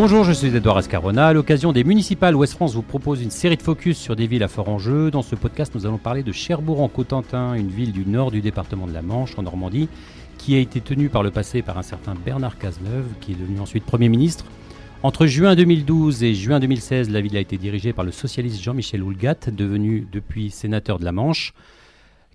Bonjour, je suis Edouard Ascarona. À l'occasion des municipales, Ouest France vous propose une série de focus sur des villes à fort enjeu. Dans ce podcast, nous allons parler de Cherbourg en Cotentin, une ville du nord du département de la Manche, en Normandie, qui a été tenue par le passé par un certain Bernard Cazeneuve, qui est devenu ensuite Premier ministre. Entre juin 2012 et juin 2016, la ville a été dirigée par le socialiste Jean-Michel Houlgat, devenu depuis sénateur de la Manche.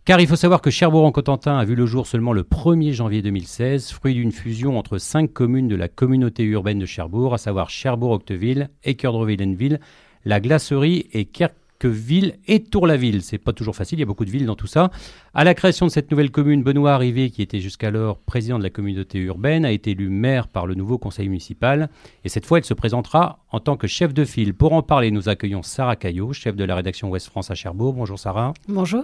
Car il faut savoir que Cherbourg-en-Cotentin a vu le jour seulement le 1er janvier 2016, fruit d'une fusion entre cinq communes de la communauté urbaine de Cherbourg, à savoir Cherbourg-Octeville, Équerdreville-Enville, La Glacerie et Kerk ville et Tour-la-Ville. C'est pas toujours facile, il y a beaucoup de villes dans tout ça. À la création de cette nouvelle commune, Benoît Arrivé, qui était jusqu'alors président de la communauté urbaine, a été élu maire par le nouveau conseil municipal. Et cette fois, il se présentera en tant que chef de file. Pour en parler, nous accueillons Sarah Caillot, chef de la rédaction Ouest France à Cherbourg. Bonjour Sarah. Bonjour.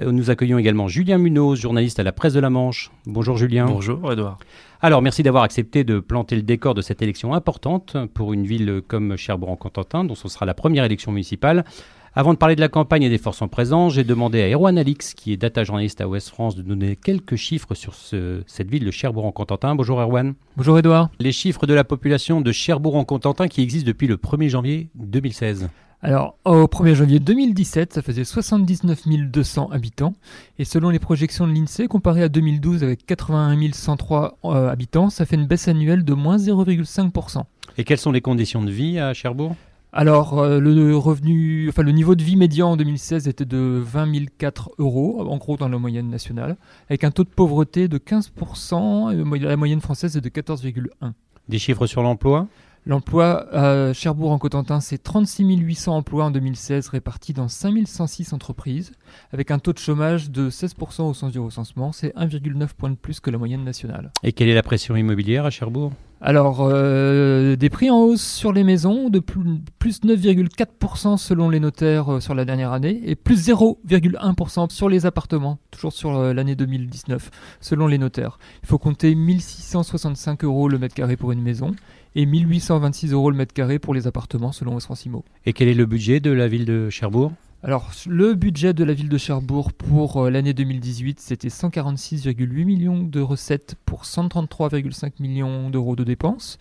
Euh, nous accueillons également Julien Munoz, journaliste à la presse de la Manche. Bonjour Julien. Bonjour Edouard. Alors, merci d'avoir accepté de planter le décor de cette élection importante pour une ville comme Cherbourg-en-Cotentin, dont ce sera la première élection municipale. Avant de parler de la campagne et des forces en présence, j'ai demandé à Erwan Alix, qui est data journaliste à Ouest France, de donner quelques chiffres sur cette ville de Cherbourg-en-Cotentin. Bonjour Erwan. Bonjour Edouard. Les chiffres de la population de Cherbourg-en-Cotentin qui existent depuis le 1er janvier 2016. Alors, au 1er janvier 2017, ça faisait 79 200 habitants. Et selon les projections de l'INSEE, comparé à 2012 avec 81 103 euh, habitants, ça fait une baisse annuelle de moins 0,5%. Et quelles sont les conditions de vie à Cherbourg? Alors, euh, le revenu, enfin le niveau de vie médian en 2016 était de 20 004 euros, en gros dans la moyenne nationale, avec un taux de pauvreté de 15%, et la moyenne française est de 14,1. Des chiffres sur l'emploi? L'emploi à Cherbourg en Cotentin, c'est 36 800 emplois en 2016 répartis dans 5 106 entreprises, avec un taux de chômage de 16% au sens du recensement, c'est 1,9 point de plus que la moyenne nationale. Et quelle est la pression immobilière à Cherbourg? Alors, euh, des prix en hausse sur les maisons, de plus, 9,4% selon les notaires euh, sur la dernière année, et plus 0,1% sur les appartements, toujours sur euh, l'année 2019, selon les notaires. Il faut compter 1665 euros le mètre carré pour une maison, et 1826 euros le mètre carré pour les appartements selon Osrancimo. Et quel est le budget de la ville de Cherbourg? Alors, le budget de la ville de Cherbourg pour euh, l'année 2018, c'était 146,8 millions de recettes pour 133,5 millions d'euros de dépenses.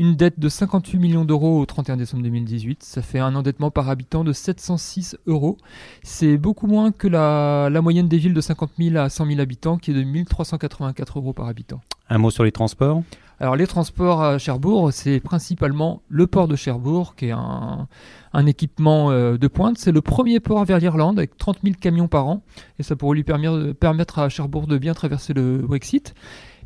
Une dette de 58 millions d'euros au 31 décembre 2018. Ça fait un endettement par habitant de 706 euros. C'est beaucoup moins que la, la, moyenne des villes de 50 000 à 100 000 habitants, qui est de 1384 euros par habitant. Un mot sur les transports? Alors les transports à Cherbourg, c'est principalement le port de Cherbourg, qui est un, équipement euh, de pointe. C'est le premier port vers l'Irlande, avec 30 000 camions par an, et ça pourrait lui permettre à Cherbourg de bien traverser le Brexit.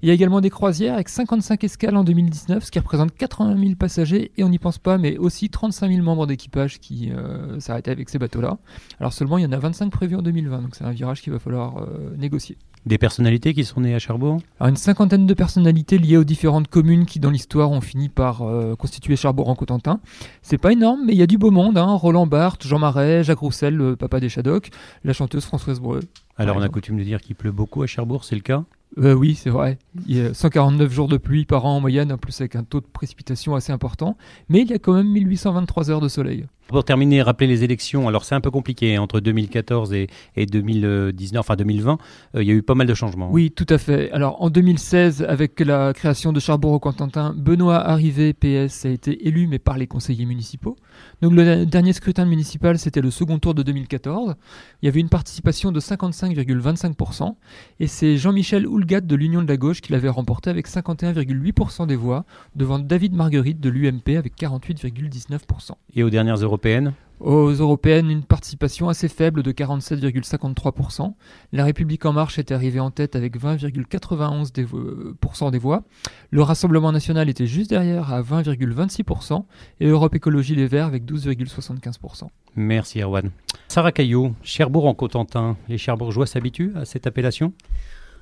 Il y a également des croisières avec 55 escales en 2019, ce qui représente 80 000 passagers, et on n'y pense pas, mais aussi 35 000 membres d'équipage qui euh, s'arrêtaient avec ces bateaux-là. Alors seulement, il y en a 25 prévus en 2020, donc c'est un virage qu'il va falloir euh, négocier. Des personnalités qui sont nées à Cherbourg? Alors une cinquantaine de personnalités liées aux différentes communes qui, dans l'histoire, ont fini par euh, constituer Cherbourg en Cotentin. C'est pas énorme, mais il y a du beau monde. Hein. Roland Barthes, Jean Marais, Jacques Roussel, le papa des Shadocks, la chanteuse Françoise Breu. Alors on a coutume de dire qu'il pleut beaucoup à Cherbourg, c'est le cas? Euh, oui, c'est vrai. Il y a 149 jours de pluie par an en moyenne, en plus avec un taux de précipitation assez important. Mais il y a quand même 1823 heures de soleil. Pour terminer, rappeler les élections. Alors c'est un peu compliqué hein, entre 2014 et, 2019, enfin 2020. Euh, il y a eu pas mal de changements. Oui, tout à fait. Alors en 2016, avec la création de Charbourg-Contentin, Benoît Arrivé, PS, a été élu, mais par les conseillers municipaux. Donc le dernier scrutin municipal, c'était le second tour de 2014. Il y avait une participation de 55,25%. Et c'est Jean-Michel Houlgat de l'Union de la gauche qui l'avait remporté avec 51,8% des voix, devant David Marguerite de l'UMP avec 48,19%. Et aux dernières européennes aux européennes, une participation assez faible de 47,53%. La République en marche est arrivée en tête avec 20,91% des voix. Le Rassemblement national était juste derrière à 20,26% et Europe Écologie Les Verts avec 12,75%. Merci Erwan. Sarah Caillot, Cherbourg en Cotentin. Les Cherbourgeois s'habituent à cette appellation?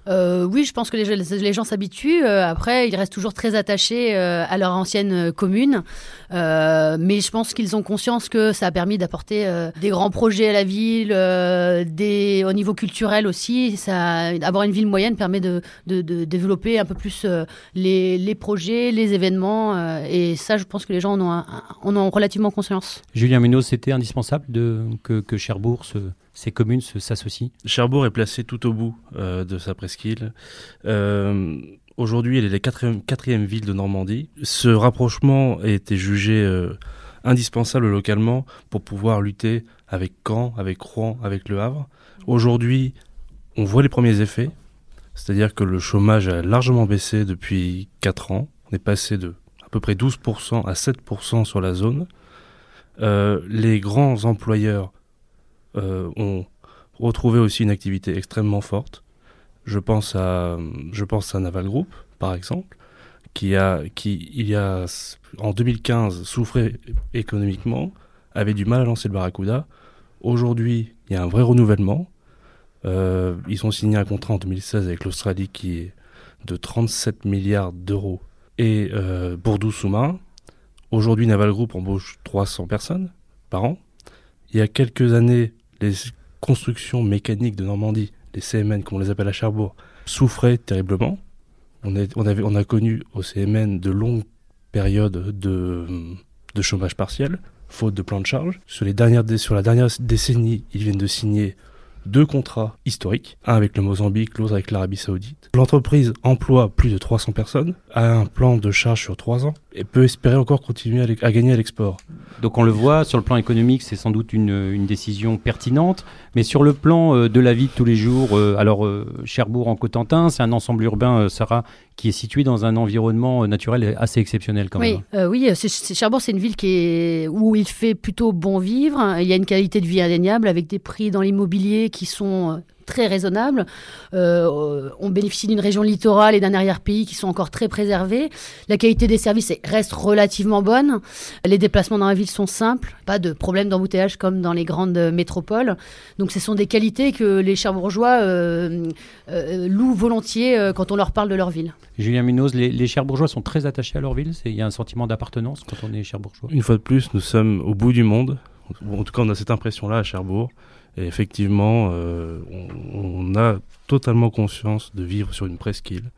Euh, oui, je pense que les, gens s'habituent. Euh, après, ils restent toujours très attachés euh, à leur ancienne commune. mais je pense qu'ils ont conscience que ça a permis d'apporter des grands projets à la ville, au niveau culturel aussi. Ça, avoir une ville moyenne permet de, développer un peu plus les, projets, les événements. et ça, je pense que les gens en ont, relativement conscience. Julien Munoz, c'était indispensable que Cherbourg se ces communes s'associent Cherbourg est placé tout au bout euh, de sa presqu'île. Euh, Aujourd'hui, elle est la quatrième, ville de Normandie. Ce rapprochement a été jugé euh, indispensable localement pour pouvoir lutter avec Caen, avec Rouen, avec Le Havre. Aujourd'hui, on voit les premiers effets, c'est-à-dire que le chômage a largement baissé depuis 4 ans. On est passé de à peu près 12% à 7% sur la zone. Les grands employeurs ont retrouvé aussi une activité extrêmement forte. Je pense à, je pense à Naval Group, par exemple, qui a, qui, il y a, en 2015, souffrait économiquement, avait du mal à lancer le Barracuda. Aujourd'hui, il y a un vrai renouvellement. Euh, ils ont signé un contrat en 2016 avec l'Australie qui est de 37 milliards d'euros et euh, pour 12 sous-marins. Aujourd'hui, Naval Group embauche 300 personnes par an. Il y a quelques années, les constructions mécaniques de Normandie, les CMN, comme on les appelle à Cherbourg, souffraient terriblement. On, a connu au CMN de longues périodes de, chômage partiel, faute de plan de charge. Sur la dernière décennie, ils viennent de signer deux contrats historiques, un avec le Mozambique, l'autre avec l'Arabie Saoudite. L'entreprise emploie plus de 300 personnes, a un plan de charge sur trois ans et peut espérer encore continuer à, gagner à l'export. Donc on le voit, sur le plan économique, c'est sans doute une, décision pertinente, mais sur le plan euh, de la vie de tous les jours, euh, alors euh, Cherbourg en Cotentin, c'est un ensemble urbain, Sarah, qui est situé dans un environnement naturel assez exceptionnel quand même. Oui, Cherbourg, c'est une ville qui est, où il fait plutôt bon vivre, il y a une qualité de vie indéniable avec des prix dans l'immobilier qui sont très raisonnable. Euh, on bénéficie d'une région littorale et d'un arrière-pays qui sont encore très préservés. La qualité des services reste relativement bonne. Les déplacements dans la ville sont simples, pas de problème d'embouteillage comme dans les grandes métropoles. Donc ce sont des qualités que les Cherbourgeois euh, euh, louent volontiers quand on leur parle de leur ville. Julien Munoz, les, les Cherbourgeois sont très attachés à leur ville. Il y a un sentiment d'appartenance quand on est Cherbourgeois. Une fois de plus, nous sommes au bout du monde. En tout cas, on a cette impression-là à Cherbourg. Et effectivement, euh, on, a totalement conscience de vivre sur une presqu'île.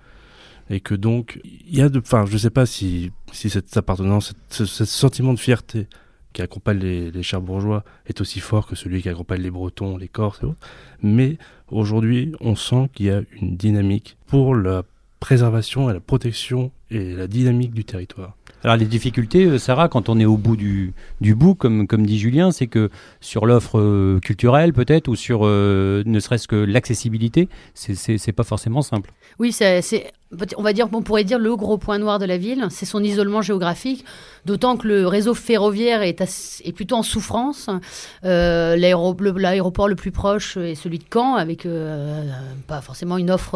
Et que donc, il y a de. Enfin, je ne sais pas si, si cette appartenance, ce, ce, sentiment de fierté qui accompagne les, les Cherbourgeois est aussi fort que celui qui accompagne les Bretons, les Corses et autres. Mais aujourd'hui, on sent qu'il y a une dynamique pour la préservation et la protection et la dynamique du territoire. Alors les difficultés, euh, Sarah, quand on est au bout du, du bout, comme, comme dit Julien, c'est que sur l'offre euh, culturelle peut-être, ou sur euh, ne serait-ce que l'accessibilité, c'est pas forcément simple. Oui, c'est on va dire, pourrait dire le gros point noir de la ville, c'est son isolement géographique, d'autant que le réseau ferroviaire est, plutôt en souffrance. Euh, L'aéroport le, plus proche est celui de Caen, avec euh, pas forcément une offre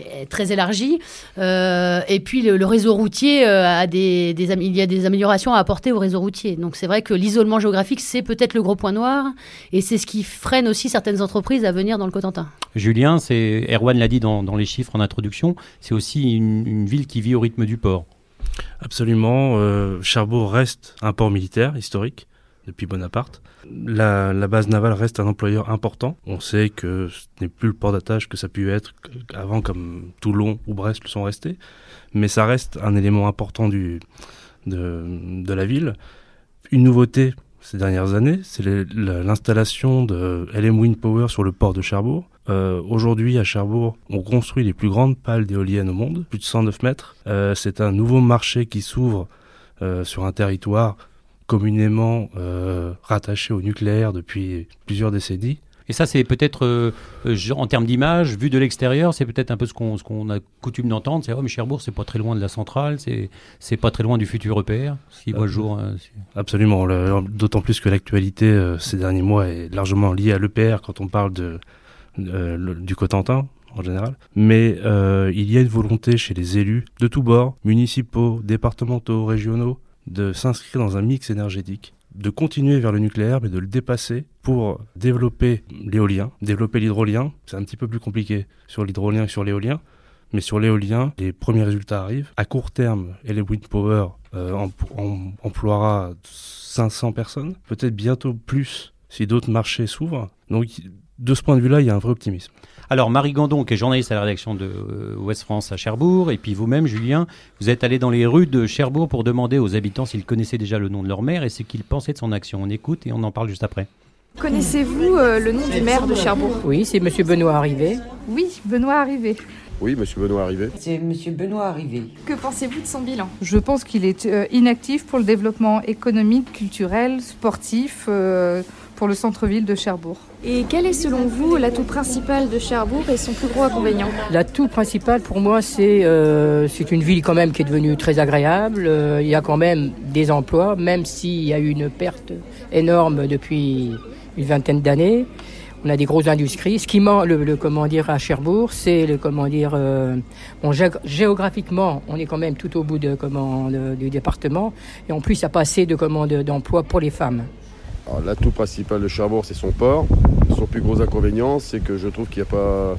euh, très élargie. Euh, et puis le, réseau routier a des, il y a des améliorations à apporter au réseau routier. Donc c'est vrai que l'isolement géographique, c'est peut-être le gros point noir, et c'est ce qui freine aussi certaines entreprises à venir dans le Cotentin. Julien, c'est Erwan l'a dit dans, dans les chiffres en introduction, c'est aussi une, ville qui vit au rythme du port. Absolument. Euh, Cherbourg reste un port militaire historique depuis Bonaparte. La, la, base navale reste un employeur important. On sait que ce n'est plus le port d'attache que ça a pu être avant, comme Toulon ou Brest le sont restés. Mais ça reste un élément important du, de, de la ville. Une nouveauté ces dernières années, c'est l'installation de LM Wind Power sur le port de Cherbourg. Euh, Aujourd'hui, à Cherbourg, on construit les plus grandes pales d'éoliennes au monde, plus de 109 mètres. Euh, c'est un nouveau marché qui s'ouvre euh, sur un territoire communément rattaché au nucléaire depuis plusieurs décennies. Et ça, c'est peut-être, euh, en termes d'image, vu de l'extérieur, c'est peut-être un peu ce qu'on qu a coutume d'entendre. C'est, oh, mais Cherbourg, c'est pas très loin de la centrale, c'est pas très loin du futur EPR, s'il voit le jour. Euh, Absolument. D'autant plus que l'actualité, euh, ces derniers mois, est largement liée à l'EPR quand on parle de, le, du Cotentin, en général. Mais euh, il y a une volonté chez les élus de tous bords, municipaux, départementaux, régionaux, de s'inscrire dans un mix énergétique de continuer vers le nucléaire, mais de le dépasser pour développer l'éolien, développer l'hydrolien. C'est un petit peu plus compliqué sur l'hydrolien que sur l'éolien. Mais sur l'éolien, les premiers résultats arrivent. À court terme, et les Wind Power euh, em em emploiera 500 personnes, peut-être bientôt plus si d'autres marchés s'ouvrent. Donc, de ce point de vue-là, il y a un vrai optimisme. Alors, Marie Gandon, qui est journaliste à la rédaction de euh, Ouest France à Cherbourg, et puis vous-même, Julien, vous êtes allé dans les rues de Cherbourg pour demander aux habitants s'ils connaissaient déjà le nom de leur maire et ce qu'ils pensaient de son action. On écoute et on en parle juste après. Connaissez-vous euh, le nom du maire de Cherbourg? Oui, c'est Monsieur Benoît Arrivé. Oui, Benoît Arrivé. Oui, Monsieur Benoît Arrivé. C'est Monsieur Benoît Arrivé. Que pensez-vous de son bilan? Je pense qu'il est euh, inactif pour le développement économique, culturel, sportif, euh, pour le centre-ville de Cherbourg. Et quel est selon vous l'atout principal de Cherbourg et son plus gros inconvénient? L'atout principal pour moi, c'est euh, c'est une ville quand même qui est devenue très agréable. Euh, il y a quand même des emplois, même s'il y a eu une perte énorme depuis une vingtaine d'années. On a des grosses industries. Ce qui manque, le, le, comment dire, à Cherbourg, c'est le comment dire. Euh, bon, géographiquement, on est quand même tout au bout de comment de, du département, et en plus, il n'y a pas assez de comment d'emplois pour les femmes. L'atout principal de Cherbourg, c'est son port. Son plus gros inconvénient, c'est que je trouve qu'il n'y a pas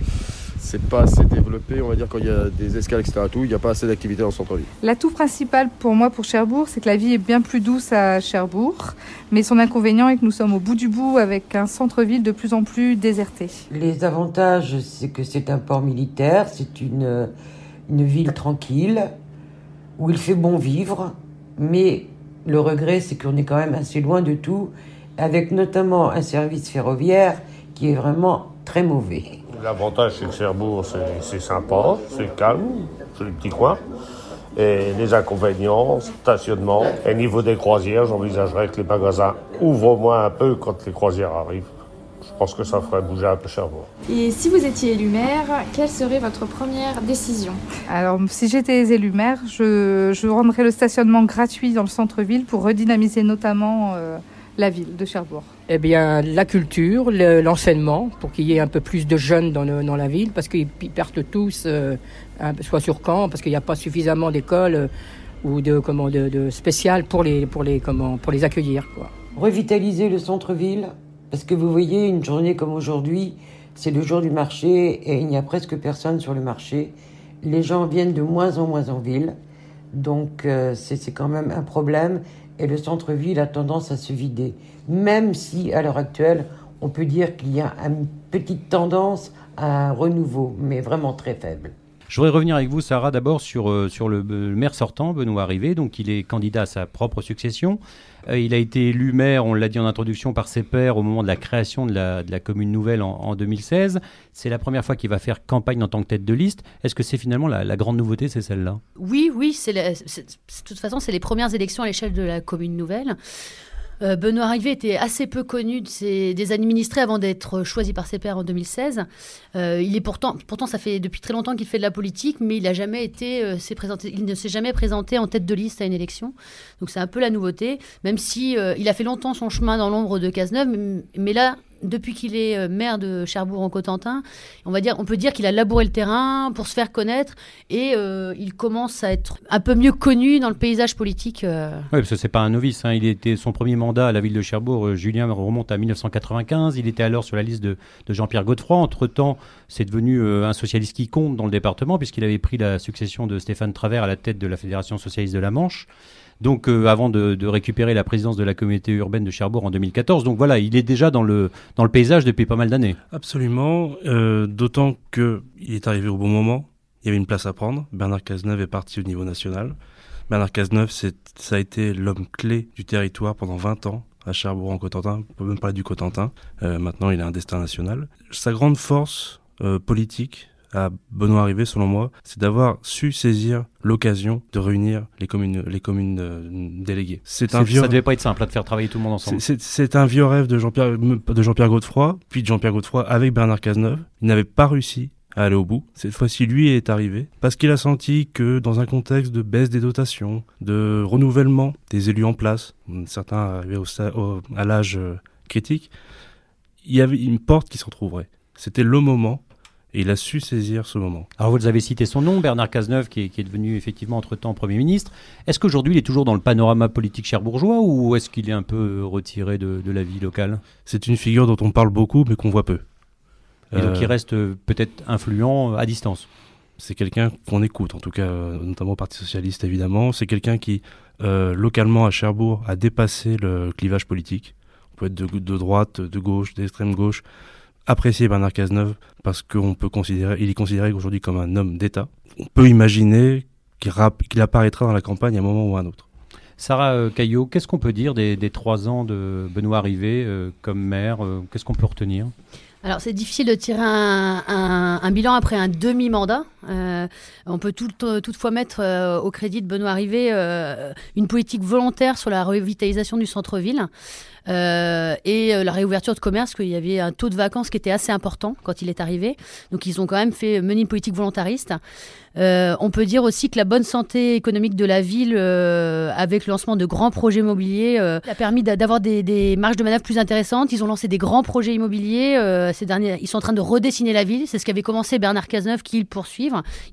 c'est pas assez développé, on va dire, quand il y a des escales, etc. Tout, il n'y a pas assez d'activité dans le centre-ville. L'atout principal pour moi, pour Cherbourg, c'est que la vie est bien plus douce à Cherbourg, mais son inconvénient est que nous sommes au bout du bout avec un centre-ville de plus en plus déserté. Les avantages, c'est que c'est un port militaire, c'est une, une ville tranquille, où il fait bon vivre, mais le regret, c'est qu'on est quand même assez loin de tout, avec notamment un service ferroviaire qui est vraiment très mauvais. L'avantage, c'est que Cherbourg, c'est sympa, c'est calme, c'est le petit coin. Et les inconvénients, stationnement. Et niveau des croisières, j'envisagerais que les magasins ouvrent au moins un peu quand les croisières arrivent. Je pense que ça ferait bouger un peu Cherbourg. Et si vous étiez élu maire, quelle serait votre première décision? Alors, si j'étais élu maire, je, je, rendrais le stationnement gratuit dans le centre-ville pour redynamiser notamment euh, la ville de Cherbourg Eh bien, la culture, l'enseignement, pour qu'il y ait un peu plus de jeunes dans, le, dans la ville, parce qu'ils perdent tous, euh, soit sur camp, parce qu'il n'y a pas suffisamment d'écoles euh, ou de, comment, de, de spéciales pour les, pour les, comment, pour les accueillir. Quoi. Revitaliser le centre-ville, parce que vous voyez, une journée comme aujourd'hui, c'est le jour du marché et il n'y a presque personne sur le marché. Les gens viennent de moins en moins en ville, donc euh, c'est quand même un problème et le centre-ville a tendance à se vider. Même si, à l'heure actuelle, on peut dire qu'il y a une petite tendance à un renouveau, mais vraiment très faible. Je voudrais revenir avec vous, Sarah, d'abord sur, euh, sur le, le, maire sortant, Benoît Arrivé. Donc, il est candidat à sa propre succession. Euh, il a été élu maire, on l'a dit en introduction, par ses pairs au moment de la création de la, commune nouvelle en, en 2016. C'est la première fois qu'il va faire campagne en tant que tête de liste. Est-ce que c'est finalement la, grande nouveauté, c'est celle-là? Oui, oui. De toute façon, c'est les premières élections à l'échelle de la commune nouvelle. Euh, Benoît Arrivé était assez peu connu des administrés avant d'être choisi par ses pairs en 2016. Euh, il est pourtant, pourtant, ça fait depuis très longtemps qu'il fait de la politique, mais il jamais été, euh, présenté, il ne s'est jamais présenté en tête de liste à une élection. Donc c'est un peu la nouveauté, même si il a fait longtemps son chemin dans l'ombre de Cazeneuve, mais là, depuis qu'il est maire de Cherbourg en Cotentin, on va dire, on peut dire qu'il a labouré le terrain pour se faire connaître et euh, il commence à être un peu mieux connu dans le paysage politique. Euh. Oui, parce que c'est pas un novice. Hein. Il était son premier mandat à la ville de Cherbourg. Euh, Julien remonte à 1995. Il était alors sur la liste de, Jean-Pierre Godefroy. Entre temps, c'est devenu euh, un socialiste qui compte dans le département puisqu'il avait pris la succession de Stéphane Travers à la tête de la Fédération socialiste de la Manche. Donc, euh, avant de, récupérer la présidence de la communauté urbaine de Cherbourg en 2014. Donc voilà, il est déjà dans le, dans le paysage depuis pas mal d'années. Absolument, euh, d'autant qu'il est arrivé au bon moment. Il y avait une place à prendre. Bernard Cazeneuve est parti au niveau national. Bernard Cazeneuve, ça a été l'homme clé du territoire pendant 20 ans à Cherbourg en Cotentin. On peut même parler du Cotentin. Euh, maintenant, il a un destin national. Sa grande force euh, politique, à Benoît Arrivé, selon moi, c'est d'avoir su saisir l'occasion de réunir les communes, les communes euh, déléguées. C'est un vieux. Ça devait pas être simple de faire travailler tout le monde ensemble. C'est un vieux rêve de Jean-Pierre de Jean-Pierre Godefroy, puis de Jean-Pierre Godefroy avec Bernard Cazeneuve. Il n'avait pas réussi à aller au bout. Cette fois-ci, lui est arrivé parce qu'il a senti que dans un contexte de baisse des dotations, de renouvellement des élus en place, certains arrivaient au, au, à l'âge euh, critique, il y avait une porte qui trouverait. C'était le moment et il a su saisir ce moment. Alors vous avez cité son nom, Bernard Cazeneuve, qui est, qui est devenu effectivement entre-temps Premier ministre. Est-ce qu'aujourd'hui il est toujours dans le panorama politique cherbourgeois ou est-ce qu'il est un peu retiré de, de la vie locale? C'est une figure dont on parle beaucoup mais qu'on voit peu. Et donc il reste euh, peut-être influent à distance c'est quelqu'un qu'on écoute, en tout cas, notamment au Parti Socialiste évidemment. C'est quelqu'un qui, euh, localement à Cherbourg, a dépassé le clivage politique. On peut être de, de droite, de gauche, d'extrême gauche apprécier Bernard Cazeneuve parce qu'on peut considérer, il est considéré aujourd'hui comme un homme d'État. On peut imaginer qu'il qu apparaîtra dans la campagne à un moment ou à un autre. Sarah euh, Caillot, qu'est-ce qu'on peut dire des, des, trois ans de Benoît Rivet euh, comme maire euh, Qu'est-ce qu'on peut retenir? Alors c'est difficile de tirer un, un, un, bilan après un demi-mandat. Euh, on peut tout, toutefois mettre au crédit de Benoît Rivet une politique volontaire sur la revitalisation du centre-ville. Euh, et euh, la réouverture de commerce, qu'il y avait un taux de vacances qui était assez important quand il est arrivé. Donc ils ont quand même fait une politique volontariste. Euh, on peut dire aussi que la bonne santé économique de la ville, euh, avec le lancement de grands projets immobiliers, euh, a permis d'avoir des, marges de manœuvre plus intéressantes. Ils ont lancé des grands projets immobiliers. Euh, ils sont en train de redessiner la ville. C'est ce qu'avait commencé Bernard Cazeneuve, qu'ils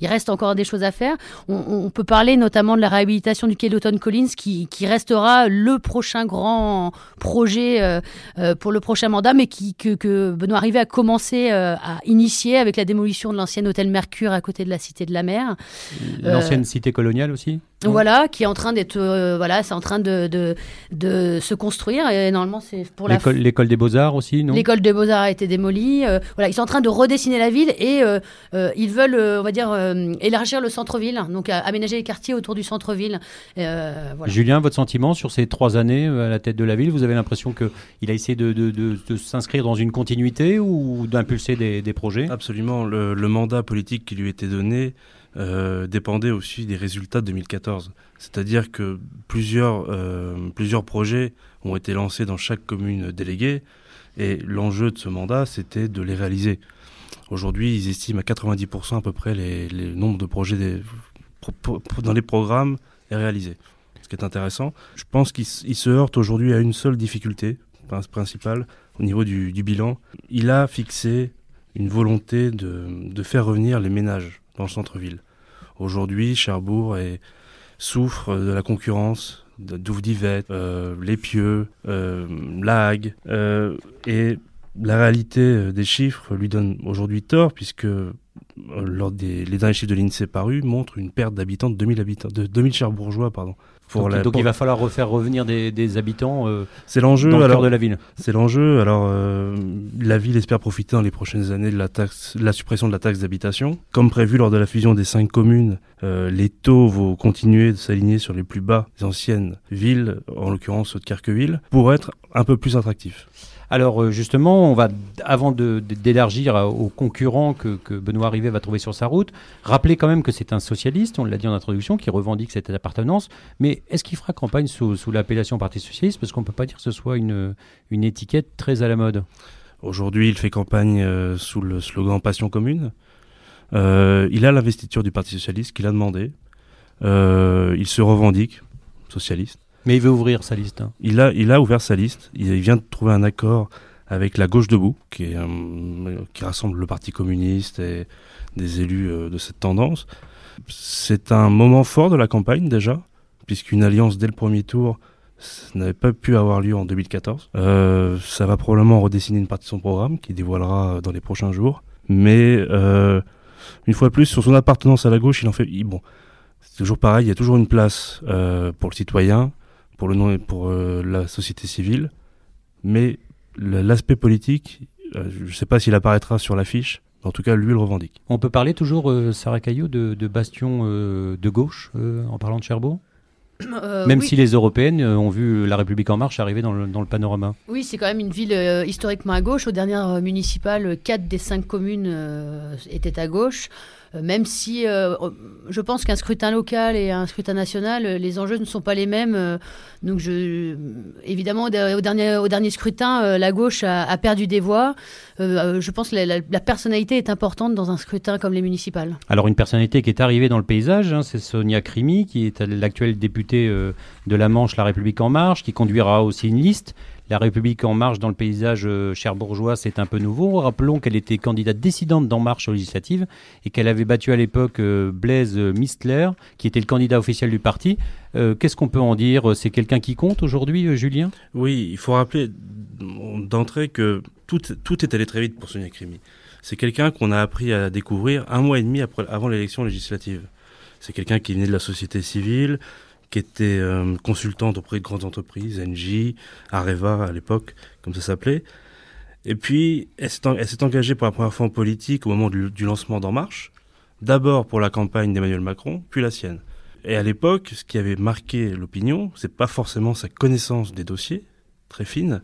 Il reste encore des choses à faire. On, peut parler notamment de la réhabilitation du quai d'Automne Collins, qui, restera le prochain grand projet euh, pour le prochain mandat, mais qui, que, Benoît Rivet a commencé à initier avec la démolition de l'ancien hôtel Mercure à côté de la Cité de la mer. L'ancienne cité coloniale aussi? Voilà, qui est en train d'être, euh, voilà, c'est en train de, de, de, se construire et normalement c'est pour l'école, l'école des beaux arts aussi, non? L'école des beaux arts a été démolie. Euh, voilà, ils sont en train de redessiner la ville et euh, ils veulent, on va dire, élargir le centre-ville, donc aménager les quartiers autour du centre-ville. Voilà. Julien, votre sentiment sur ces trois années à la tête de la ville Vous avez l'impression que il a essayé de, de, de s'inscrire dans une continuité ou d'impulser des, des projets? Absolument. Le, le mandat politique qui lui était donné euh, dépendait aussi des résultats de 2014. C'est-à-dire que plusieurs, euh, plusieurs projets ont été lancés dans chaque commune déléguée et l'enjeu de ce mandat, c'était de les réaliser. Aujourd'hui, ils estiment à 90% à peu près les, les nombres de projets dans les programmes est réalisé. Ce qui est intéressant, je pense qu'il se heurte aujourd'hui à une seule difficulté principale au niveau du, du bilan. Il a fixé une volonté de, de faire revenir les ménages dans le centre-ville. Aujourd'hui, Cherbourg souffre de la concurrence de Douve-d'Yvette, euh, Les euh, La Hague, euh, et la réalité des chiffres lui donne aujourd'hui tort, puisque lors des les derniers chiffres de l'INSEE parus montrent une perte d'habitants de 2000 habitants, de 2000 Cherbourgeois, pardon, donc, donc il va falloir refaire revenir des, des habitants euh, c'est l'enjeu dans le cœur de la ville. C'est l'enjeu. Alors euh, la ville espère profiter dans les prochaines années de la taxe, la suppression de la taxe d'habitation, comme prévu lors de la fusion des cinq communes. Euh, les taux vont continuer de s'aligner sur les plus bas des anciennes villes, en l'occurrence de Carqueville, pour être un peu plus attractifs. Alors euh, justement, on va, avant d'élargir aux concurrents que, Benoît Rivet va trouver sur sa route, rappeler quand même que c'est un socialiste, on l'a dit en introduction, qui revendique cette appartenance. Mais est-ce qu'il fera campagne sous, l'appellation Parti socialiste? Parce qu'on ne peut pas dire que ce soit une, étiquette très à la mode. Aujourd'hui, il fait campagne euh, sous le slogan Passion commune. Euh, il a l'investiture du Parti socialiste qu'il a demandé. Il se revendique socialiste. Mais il veut ouvrir sa liste. Hein. Il, a, il a ouvert sa liste. Il, vient de trouver un accord avec la Gauche debout, qui, qui rassemble le Parti communiste et des élus euh, de cette tendance. C'est un moment fort de la campagne déjà, puisqu'une alliance dès le premier tour n'avait pas pu avoir lieu en 2014. Euh, ça va probablement redessiner une partie de son programme, qui dévoilera dans les prochains jours. Mais euh, une fois de plus, sur son appartenance à la gauche, il en fait. Bon, c'est toujours pareil. Il y a toujours une place euh, pour le citoyen, pour le nom pour euh, la société civile, mais l'aspect politique, euh, je ne sais pas s'il apparaîtra sur l'affiche. En tout cas, lui le revendique. On peut parler toujours, euh, Sarah Caillot, de, de bastion euh, de gauche en parlant de Cherbourg? Euh, même oui. si les européennes ont vu la République en marche arriver dans le, dans le panorama. Oui, c'est quand même une ville euh, historiquement à gauche. Aux dernières municipales, 4 des 5 communes euh, étaient à gauche. Euh, même si euh, je pense qu'un scrutin local et un scrutin national, euh, les enjeux ne sont pas les mêmes. donc, évidemment, au dernier, scrutin, la gauche a, perdu des voix. je pense que la, personnalité est importante dans un scrutin comme les municipales. Alors, une personnalité qui est arrivée dans le paysage, hein, c'est Sonia Crimi, qui est l'actuelle députée de la Manche, La République En Marche, qui conduira aussi une liste. La République en marche dans le paysage euh, cherbourgeois, c'est un peu nouveau. Rappelons qu'elle était candidate décidante d'En Marche aux législatives et qu'elle avait battu à l'époque euh, Blaise Mistler, qui était le candidat officiel du parti. Euh, Qu'est-ce qu'on peut en dire? C'est quelqu'un qui compte aujourd'hui, euh, Julien? Oui, il faut rappeler d'entrée que tout, tout est allé très vite pour Sonia Crimi. C'est quelqu'un qu'on a appris à découvrir un mois et demi avant l'élection législative. C'est quelqu'un qui est né de la société civile, qui était euh, consultante auprès de grandes entreprises, NJ, Areva à l'époque, comme ça s'appelait. Et puis, elle s'est engagée pour la première fois en politique au moment du, du lancement d'En Marche, d'abord pour la campagne d'Emmanuel Macron, puis la sienne. Et à l'époque, ce qui avait marqué l'opinion, c'est pas forcément sa connaissance des dossiers, très fine,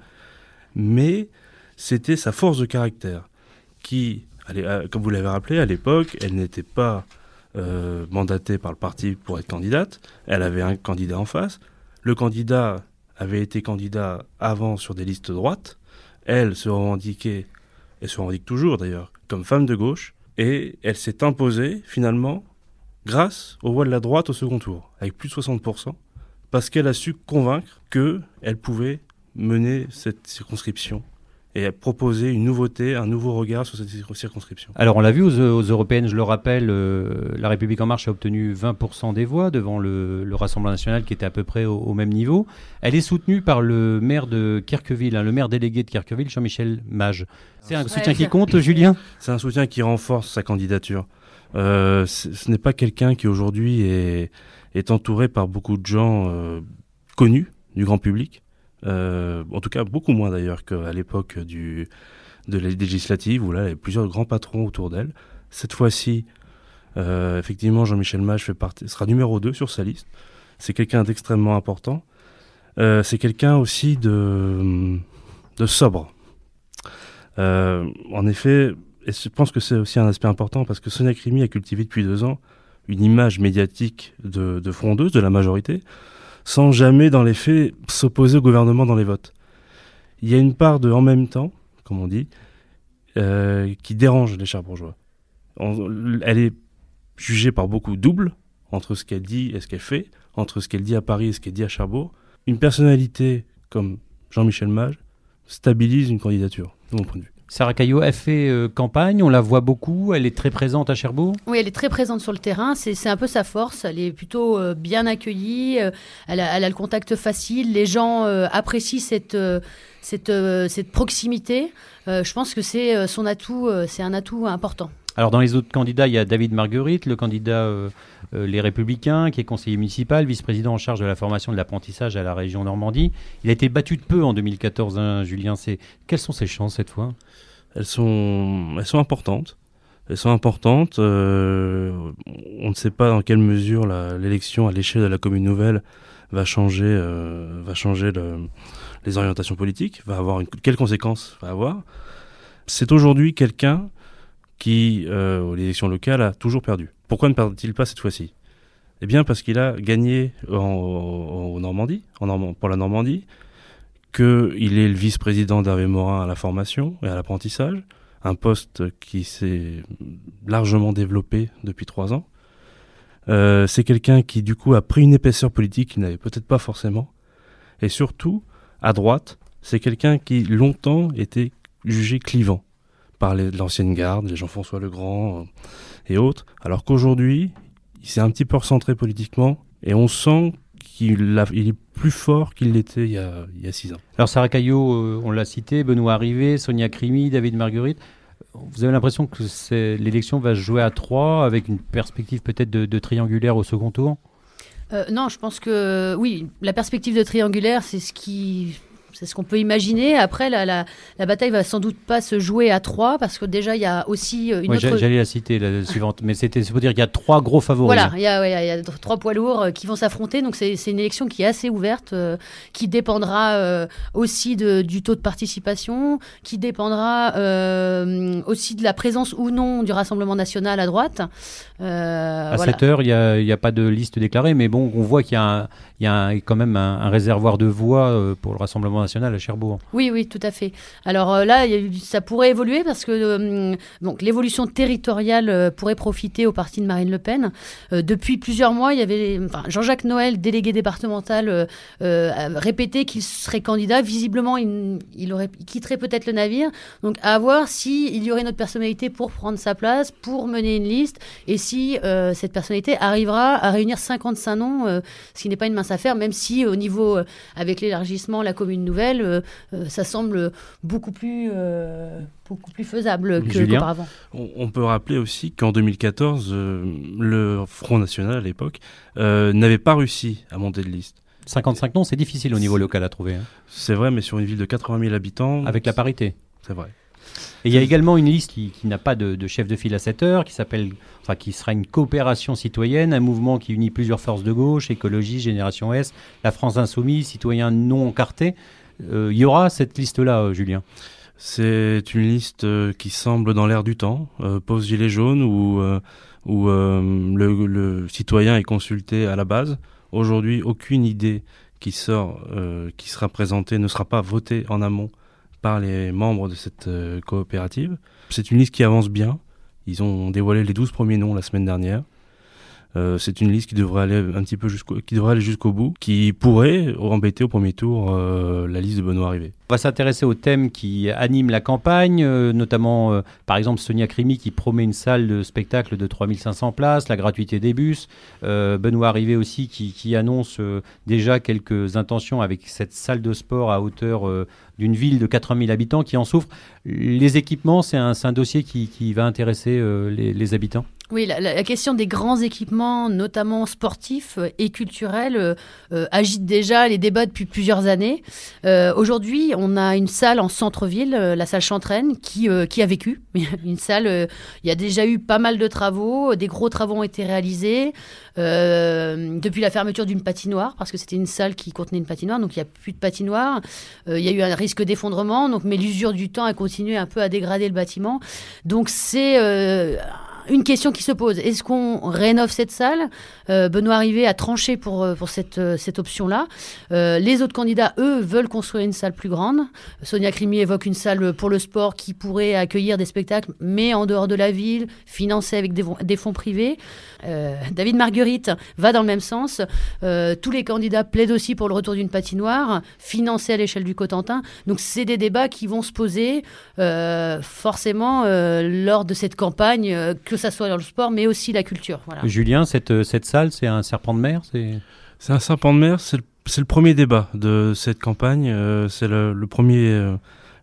mais c'était sa force de caractère, qui, comme vous l'avez rappelé, à l'époque, elle n'était pas mandatée par le parti pour être candidate. Elle avait un candidat en face. Le candidat avait été candidat avant sur des listes droites. Elle se revendiquait, et se revendique toujours d'ailleurs, comme femme de gauche. Et elle s'est imposée finalement grâce aux voix de la droite au second tour, avec plus de 60%, parce qu'elle a su convaincre qu'elle pouvait mener cette circonscription et proposer une nouveauté, un nouveau regard sur cette circonscription. Alors on l'a vu aux, européennes, je le rappelle, euh, la République en marche a obtenu 20% des voix devant le, Rassemblement national qui était à peu près au, même niveau. Elle est soutenue par le maire de Kirkeville, hein, le maire délégué de Kirkeville, Jean-Michel Mage. C'est un soutien qui compte, Julien? C'est un soutien qui renforce sa candidature. Euh, ce n'est pas quelqu'un qui aujourd'hui est, est, entouré par beaucoup de gens euh, connus du grand public. Euh, en tout cas, beaucoup moins d'ailleurs qu'à l'époque du, de la législative, où là, il y avait plusieurs grands patrons autour d'elle. Cette fois-ci, euh, effectivement, Jean-Michel Mage sera numéro 2 sur sa liste. C'est quelqu'un d'extrêmement important. Euh, c'est quelqu'un aussi de, de sobre. en effet, et je pense que c'est aussi un aspect important parce que Sonia Crimi a cultivé depuis deux ans une image médiatique de, de frondeuse de la majorité, sans jamais, dans les faits, s'opposer au gouvernement dans les votes. Il y a une part de en même temps, comme on dit, euh, qui dérange les chers bourgeois. elle est jugée par beaucoup double entre ce qu'elle dit et ce qu'elle fait, entre ce qu'elle dit à Paris et ce qu'elle dit à Cherbourg. Une personnalité comme Jean-Michel Mage stabilise une candidature, de mon point de vue. Sarah Caillot, a fait euh, campagne, on la voit beaucoup, elle est très présente à Cherbourg Oui, elle est très présente sur le terrain, c'est un peu sa force, elle est plutôt euh, bien accueillie, euh, elle, a, le contact facile, les gens apprécient cette, cette, cette proximité. je pense que c'est son atout, c'est un atout important. Alors dans les autres candidats, il y a David Marguerite, le candidat Les Républicains, qui est conseiller municipal, vice-président en charge de la formation de l'apprentissage à la région Normandie. Il a été battu de peu en 2014, hein, Julien. Quelles sont ses chances cette fois? Elles sont, importantes. Elles sont importantes. Euh, on ne sait pas dans quelle mesure l'élection à l'échelle de la commune nouvelle va changer, euh, les orientations politiques, va avoir quelles conséquences va avoir? C'est aujourd'hui quelqu'un qui, euh, aux élections locales, a toujours perdu. Pourquoi ne perd-il pas cette fois-ci? Eh bien, parce qu'il a gagné en, Normandie, en pour la Normandie, qu'il est le vice-président d'Hervé Morin à la formation et à l'apprentissage, un poste qui s'est largement développé depuis trois ans. Euh, c'est quelqu'un qui du coup a pris une épaisseur politique qu'il n'avait peut-être pas forcément. Et surtout, à droite, c'est quelqu'un qui longtemps était jugé clivant par l'ancienne garde, les Jean-François Legrand euh, et autres, alors qu'aujourd'hui, il s'est un petit peu recentré politiquement et on sent qu'il il est plus fort qu'il l'était il, y a six ans. Alors Sarah Caillot, euh, on l'a cité, Benoît Arrivé, Sonia Crimi, David Marguerite. Vous avez l'impression que l'élection va se jouer à trois avec une perspective peut-être de, triangulaire au second tour? Euh, Non, je pense que oui, la perspective de triangulaire, c'est ce qui c'est ce qu'on peut imaginer. Après, la, la, la, bataille va sans doute pas se jouer à trois parce que déjà, il y a aussi euh, une autre... J'allais la citer, la suivante. Mais c'était pour dire qu'il y a trois gros favoris. Voilà, il y a, y a trois poids lourds euh, qui vont s'affronter. Donc, c'est une élection qui est assez ouverte, euh, qui dépendra aussi de, du taux de participation, qui dépendra aussi de la présence ou non du Rassemblement national à droite. à cette heure, il n'y a, a, pas de liste déclarée, mais bon, on voit qu'il y a, y a quand même un, un réservoir de voix pour le Rassemblement à Cherbourg. Oui, oui, tout à fait. Alors euh, là, ça pourrait évoluer parce que euh, l'évolution territoriale euh, pourrait profiter au parti de Marine Le Pen. depuis plusieurs mois, il y avait Jean-Jacques Noël, délégué départemental, répétait qu'il serait candidat. Visiblement, il, aurait, quitterait peut-être le navire. Donc à voir si il y aurait notre personnalité pour prendre sa place, pour mener une liste, et si cette personnalité arrivera à réunir 55 noms, ce qui n'est pas une mince affaire, même si au niveau avec l'élargissement, la commune nouvelle euh, euh, ça semble beaucoup plus, euh, beaucoup plus faisable qu'auparavant. on, peut rappeler aussi qu'en 2014, le Front National à l'époque n'avait pas réussi à monter de liste. 55 noms, c'est difficile au niveau local à trouver. Hein. C'est vrai, mais sur une ville de 80 000 habitants. Avec la parité. C'est vrai. Et il y a également une liste qui, n'a pas de, chef de file à cette heure, qui s'appelle, enfin, qui sera une coopération citoyenne, un mouvement qui unit plusieurs forces de gauche, écologie, génération S, la France insoumise, citoyens non encartés. Il euh, y aura cette liste-là, euh, Julien? C'est une liste qui semble dans l'air du temps, pause gilet jaune où, où le, le, citoyen est consulté à la base. Aujourd'hui, aucune idée qui sort, qui sera présentée, ne sera pas votée en amont par les membres de cette coopérative. C'est une liste qui avance bien. Ils ont dévoilé les 12 premiers noms la semaine dernière. Euh, c'est une liste qui devrait aller un petit peu jusqu'au, qui devrait aller jusqu'au bout, qui pourrait embêter au premier tour euh, la liste de Benoît Arrivé. On va s'intéresser aux thèmes qui animent la campagne, euh, notamment par exemple Sonia Crimi qui promet une salle de spectacle de 3500 places, la gratuité des bus, Benoît Arrivé aussi qui, annonce déjà quelques intentions avec cette salle de sport à hauteur d'une ville de 80 000 habitants qui en souffre. Les équipements, c'est un, dossier qui, va intéresser les habitants? Oui, la, question des grands équipements, notamment sportifs et culturels, euh, euh, agite déjà les débats depuis plusieurs années. Euh, aujourd'hui, on a une salle en centre-ville, la salle Chantraine, qui, qui a vécu. une salle, il y a déjà eu pas mal de travaux, des gros travaux ont été réalisés. depuis la fermeture d'une patinoire, parce que c'était une salle qui contenait une patinoire, donc il n'y a plus de patinoire. il y a eu un risque d'effondrement, mais l'usure du temps a continué un peu à dégrader le bâtiment. Donc c'est une question qui se pose. Est-ce qu'on rénove cette salle? Euh, Benoît Rivet a tranché pour, euh, euh, cette option-là. les autres candidats, eux, veulent construire une salle plus grande. Sonia Crimi évoque une salle pour le sport qui pourrait accueillir des spectacles, mais en dehors de la ville, financée avec des, fonds privés. David Marguerite va dans le même sens. tous les candidats plaident aussi pour le retour d'une patinoire, financée à l'échelle du Cotentin. Donc c'est des débats qui vont se poser forcément lors de cette campagne que ça soit dans le sport, mais aussi la culture. Julien, cette, euh, cette salle, c'est un serpent de mer C'est un serpent de mer, c'est le, premier débat de cette campagne. Euh, c'est le, premier, euh,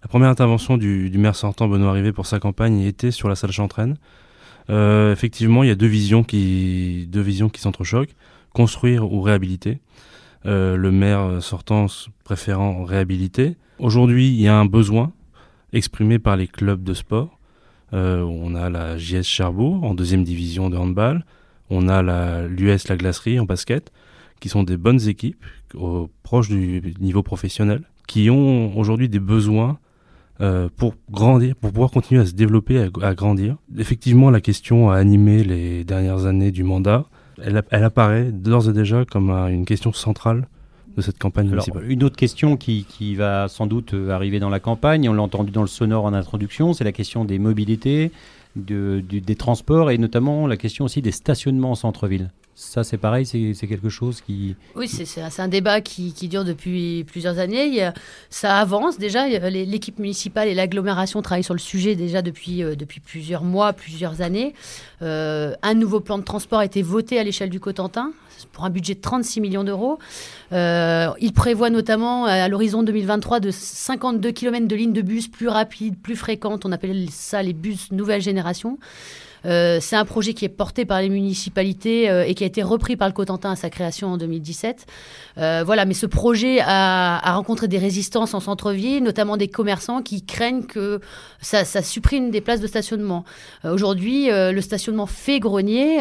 la première intervention du, maire sortant Benoît Rivet pour sa campagne était sur la salle Chantraine. effectivement, il y a deux visions qui, deux visions qui s'entrechoquent construire ou réhabiliter. le maire sortant préférant réhabiliter. Aujourd'hui, il y a un besoin exprimé par les clubs de sport on a la JS Cherbourg en deuxième division de handball. On a l'US La Glacerie en basket, qui sont des bonnes équipes proches du niveau professionnel, qui ont aujourd'hui des besoins euh, pour grandir, pour pouvoir continuer à se développer, à, grandir. Effectivement, la question a animé les dernières années du mandat. Elle apparaît d'ores et déjà comme une question centrale de cette campagne municipale? Une autre question qui, qui, va sans doute euh, arriver dans la campagne, on l'a entendu dans le sonore en introduction, c'est la question des mobilités, de, des transports et notamment la question aussi des stationnements en centre-ville. Ça, c'est pareil, c'est quelque chose qui... Oui, c'est un débat qui, qui, dure depuis plusieurs années. ça avance déjà. L'équipe municipale et l'agglomération travaillent sur le sujet déjà depuis, euh, depuis plusieurs mois, plusieurs années. Euh, un nouveau plan de transport a été voté à l'échelle du Cotentin pour un budget de 36 millions d'euros. Euh, il prévoit notamment à l'horizon 2023 de 52 km de lignes de bus plus rapides, plus fréquentes. On appelle ça les bus nouvelle génération. Euh, c'est un projet qui est porté par les municipalités euh, et qui a été repris par le Cotentin à sa création en 2017. Euh, voilà, mais ce projet a, rencontré des résistances en centre-ville, notamment des commerçants qui craignent que ça, ça supprime des places de stationnement. Aujourd'hui, le stationnement fait grenier,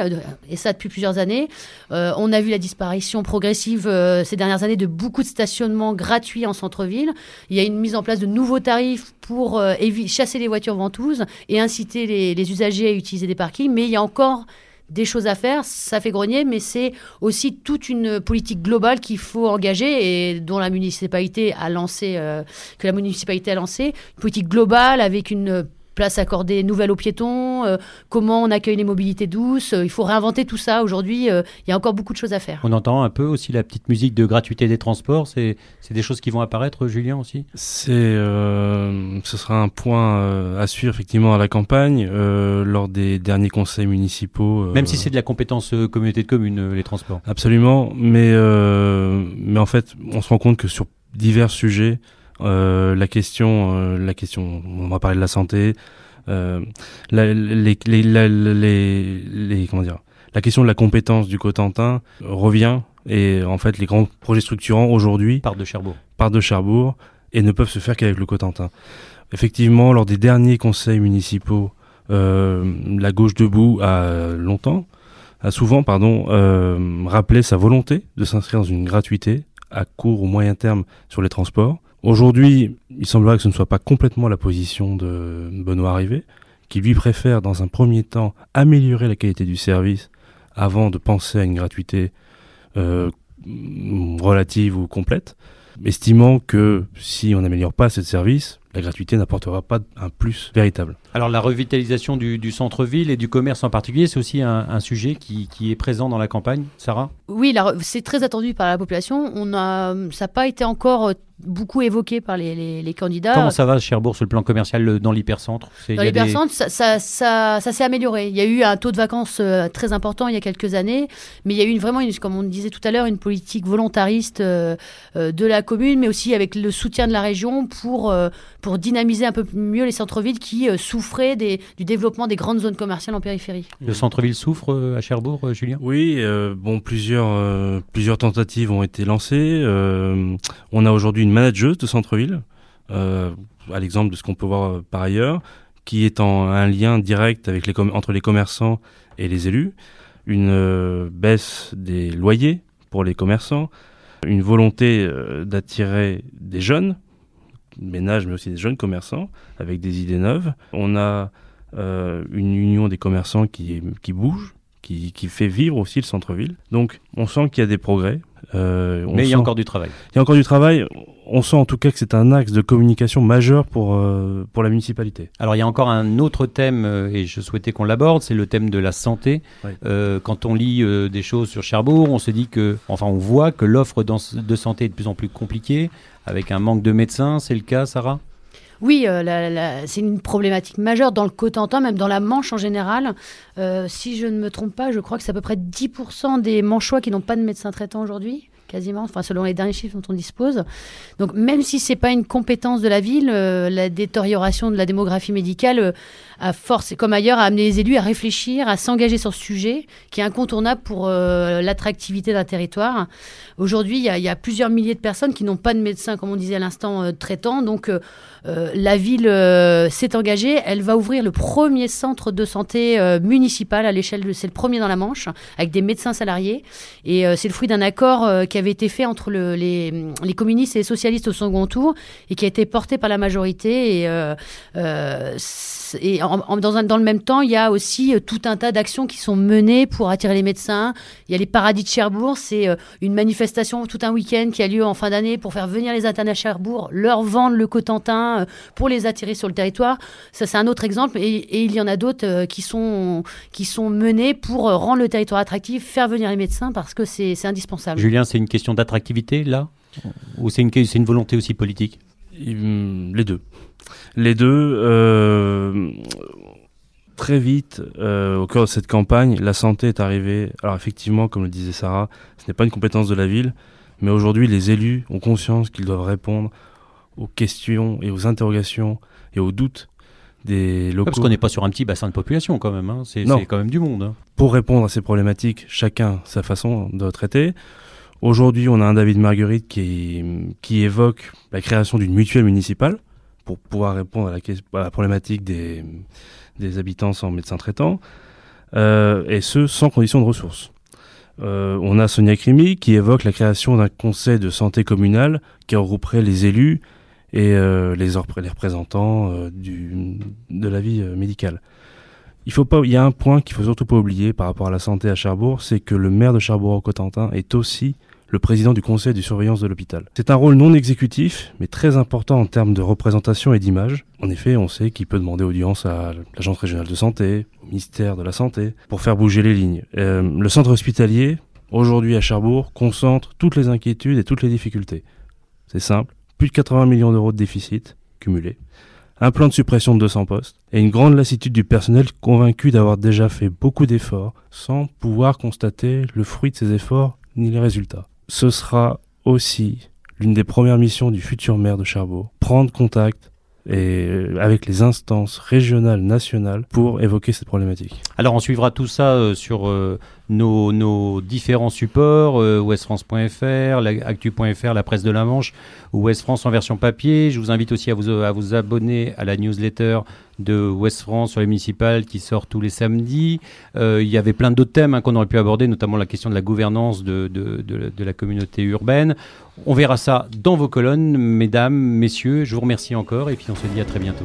et ça depuis plusieurs années. on a vu la disparition progressive ces dernières années de beaucoup de stationnements gratuits en centre-ville. Il y a une mise en place de nouveaux tarifs pour chasser les voitures ventouses et inciter les, usagers à utiliser des parkings, mais il y a encore des choses à faire, ça fait grenier, mais c'est aussi toute une politique globale qu'il faut engager et dont la municipalité a lancé, euh, que la municipalité a lancé, une politique globale avec une place accordée nouvelle aux piétons, euh, comment on accueille les mobilités douces. Euh, il faut réinventer tout ça. Aujourd'hui, il y a encore beaucoup de choses à faire. On entend un peu aussi la petite musique de gratuité des transports. C'est des choses qui vont apparaître, Julien, aussi? C'est, Ce sera un point à suivre effectivement à la campagne lors des derniers conseils municipaux. Même si c'est de la compétence communauté de communes, les transports. Absolument. Mais, mais en fait, on se rend compte que sur divers sujets, euh, la question, euh, la question, on va parler de la santé, euh, la, les, les, les, les, comment dire, la question de la compétence du Cotentin revient et en fait les grands projets structurants aujourd'hui partent de Cherbourg, partent de Cherbourg et ne peuvent se faire qu'avec le Cotentin. Effectivement, lors des derniers conseils municipaux, la gauche debout a longtemps, a souvent, pardon, rappelé sa volonté de s'inscrire dans une gratuité à court ou moyen terme sur les transports. Aujourd'hui, il semblerait que ce ne soit pas complètement la position de Benoît Rivet, qui lui préfère dans un premier temps améliorer la qualité du service avant de penser à une gratuité euh, relative ou complète, estimant que si on n'améliore pas ce service, la gratuité n'apportera pas un plus véritable. Alors la revitalisation du, centre-ville et du commerce en particulier, c'est aussi un, sujet qui, est présent dans la campagne, Sarah? Oui, c'est très attendu par la population. On a, ça n'a pas été encore beaucoup évoqué par les, candidats. Comment ça va Cherbourg sur le plan commercial dans l'hypercentre? Dans l'hypercentre, ça, ça, s'est amélioré. Il y a eu un taux de vacances euh, très important il y a quelques années, mais il y a eu vraiment, une, comme on disait tout à l'heure, une politique volontariste euh, euh, de la commune, mais aussi avec le soutien de la région pour, pour dynamiser un peu mieux les centres-villes qui souffraient des, du développement des grandes zones commerciales en périphérie. Le centre-ville souffre à Cherbourg, Julien? Oui, bon, plusieurs, plusieurs tentatives ont été lancées. on a aujourd'hui une manageuse de centre-ville, euh, à l'exemple de ce qu'on peut voir euh, par ailleurs, qui est en un lien direct avec les entre les commerçants et les élus, une euh, baisse des loyers pour les commerçants, une volonté d'attirer des jeunes ménages, mais aussi des jeunes commerçants avec des idées neuves. On a une union des commerçants qui, qui bouge, qui, qui fait vivre aussi le centre-ville. Donc on sent qu'il y a des progrès. Mais il y a encore du travail. Il y a encore du travail on sent en tout cas que c'est un axe de communication majeur pour, euh, pour la municipalité. Alors il y a encore un autre thème, euh, et je souhaitais qu'on l'aborde, c'est le thème de la santé. Euh, quand on lit des choses sur Cherbourg, on se dit que, enfin on voit que l'offre de santé est de plus en plus compliquée, avec un manque de médecins, c'est le cas Sarah? Oui, c'est une problématique majeure dans le Cotentin, même dans la Manche en général. si je ne me trompe pas, je crois que c'est à peu près 10% des Manchois qui n'ont pas de médecin traitant aujourd'hui quasiment, enfin selon les derniers chiffres dont on dispose. Donc même si c'est pas une compétence de la ville, euh, la détérioration de la démographie médicale euh, a force, comme ailleurs, à amener les élus à réfléchir, à s'engager sur ce sujet qui est incontournable pour euh, l'attractivité d'un territoire. Aujourd'hui, il y, a plusieurs milliers de personnes qui n'ont pas de médecin, comme on disait à l'instant, traitant. Donc la ville s'est engagée. Elle va ouvrir le premier centre de santé municipal à l'échelle c'est le premier dans la Manche, avec des médecins salariés. Et c'est le fruit d'un accord qui avait été fait entre les, communistes et les socialistes au second tour et qui a été porté par la majorité. Et, euh, euh, dans, le même temps, il y a aussi euh, tout un tas d'actions qui sont menées pour attirer les médecins. Il y a les paradis de Cherbourg, c'est une manifestation tout un week-end qui a lieu en fin d'année pour faire venir les internes à Cherbourg, leur vendre le Cotentin pour les attirer sur le territoire. Ça, c'est un autre exemple. Et, et, il y en a d'autres qui, sont, qui sont menées pour rendre le territoire attractif, faire venir les médecins parce que c'est indispensable. Julien, c'est une question d'attractivité là Ou c'est une, une volonté aussi politique Les deux. Les deux. Euh, très vite, euh, au cœur de cette campagne, la santé est arrivée. Alors effectivement, comme le disait Sarah, ce n'est pas une compétence de la ville, mais aujourd'hui, les élus ont conscience qu'ils doivent répondre aux questions et aux interrogations et aux doutes des locaux. parce qu'on n'est pas sur un petit bassin de population quand même, hein. c'est quand même du monde. Hein. Pour répondre à ces problématiques, chacun sa façon de traiter. Aujourd'hui, on a un David Marguerite qui, qui évoque la création d'une mutuelle municipale pour pouvoir répondre à la, problématique des, des, habitants sans médecin traitant, euh, et ce, sans condition de ressources. Euh, on a Sonia Crimi qui évoque la création d'un conseil de santé communal qui regrouperait les élus et euh, les, représentants de la vie médicale. Il faut pas, il y a un point qu'il faut surtout pas oublier par rapport à la santé à Cherbourg, c'est que le maire de Cherbourg-Cotentin est aussi le président du conseil de surveillance de l'hôpital. C'est un rôle non exécutif, mais très important en termes de représentation et d'image. En effet, on sait qu'il peut demander audience à l'agence régionale de santé, au ministère de la Santé, pour faire bouger les lignes. Euh, le centre hospitalier, aujourd'hui à Cherbourg, concentre toutes les inquiétudes et toutes les difficultés. C'est simple, plus de 80 millions d'euros de déficit cumulé, un plan de suppression de 200 postes et une grande lassitude du personnel convaincu d'avoir déjà fait beaucoup d'efforts sans pouvoir constater le fruit de ces efforts ni les résultats ce sera aussi l'une des premières missions du futur maire de Cherbourg, prendre contact euh, avec les instances régionales, nationales, pour évoquer cette problématique. Alors on suivra tout ça euh, sur euh, nos, différents supports, euh, ouestfrance.fr, actu.fr, la presse de la Manche, ou Ouest France en version papier. Je vous invite aussi à vous, à vous abonner à la newsletter de Ouest France sur les municipales qui sort tous les samedis. Euh, il y avait plein d'autres thèmes hein, qu'on aurait pu aborder, notamment la question de la gouvernance de, de- de la communauté urbaine. On verra ça dans vos colonnes, mesdames, messieurs. Je vous remercie encore et puis on se dit à très bientôt.